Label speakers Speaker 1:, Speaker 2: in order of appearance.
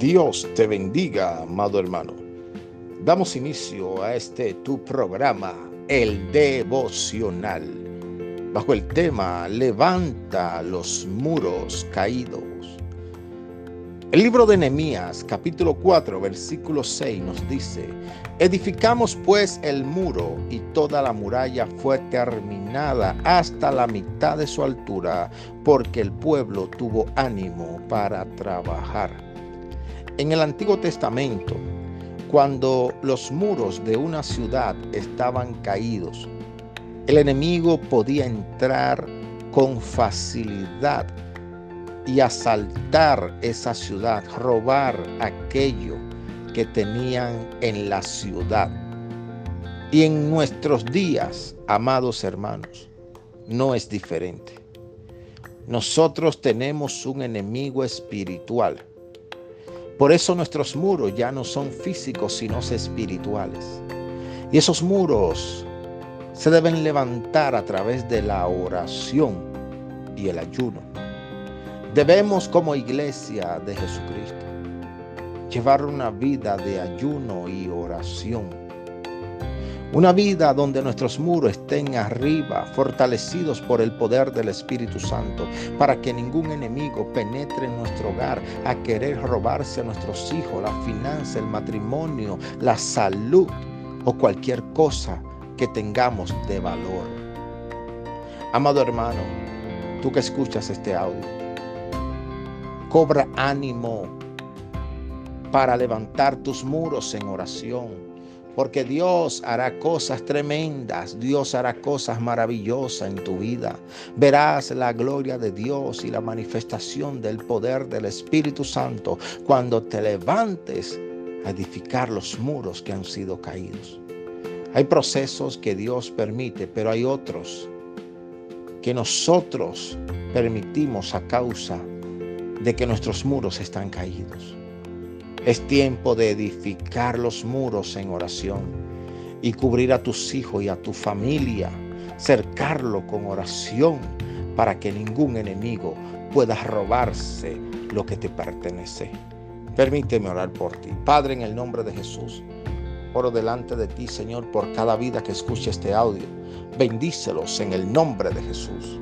Speaker 1: Dios te bendiga, amado hermano. Damos inicio a este tu programa, el devocional, bajo el tema Levanta los muros caídos. El libro de Nehemías, capítulo 4, versículo 6 nos dice, edificamos pues el muro y toda la muralla fue terminada hasta la mitad de su altura, porque el pueblo tuvo ánimo para trabajar. En el Antiguo Testamento, cuando los muros de una ciudad estaban caídos, el enemigo podía entrar con facilidad y asaltar esa ciudad, robar aquello que tenían en la ciudad. Y en nuestros días, amados hermanos, no es diferente. Nosotros tenemos un enemigo espiritual. Por eso nuestros muros ya no son físicos, sino espirituales. Y esos muros se deben levantar a través de la oración y el ayuno. Debemos como iglesia de Jesucristo llevar una vida de ayuno y oración. Una vida donde nuestros muros estén arriba, fortalecidos por el poder del Espíritu Santo, para que ningún enemigo penetre en nuestro hogar a querer robarse a nuestros hijos, la finanza, el matrimonio, la salud o cualquier cosa que tengamos de valor. Amado hermano, tú que escuchas este audio, Cobra ánimo para levantar tus muros en oración. Porque Dios hará cosas tremendas, Dios hará cosas maravillosas en tu vida. Verás la gloria de Dios y la manifestación del poder del Espíritu Santo cuando te levantes a edificar los muros que han sido caídos. Hay procesos que Dios permite, pero hay otros que nosotros permitimos a causa de que nuestros muros están caídos. Es tiempo de edificar los muros en oración y cubrir a tus hijos y a tu familia, cercarlo con oración para que ningún enemigo pueda robarse lo que te pertenece. Permíteme orar por ti. Padre, en el nombre de Jesús, oro delante de ti, Señor, por cada vida que escuche este audio. Bendícelos en el nombre de Jesús.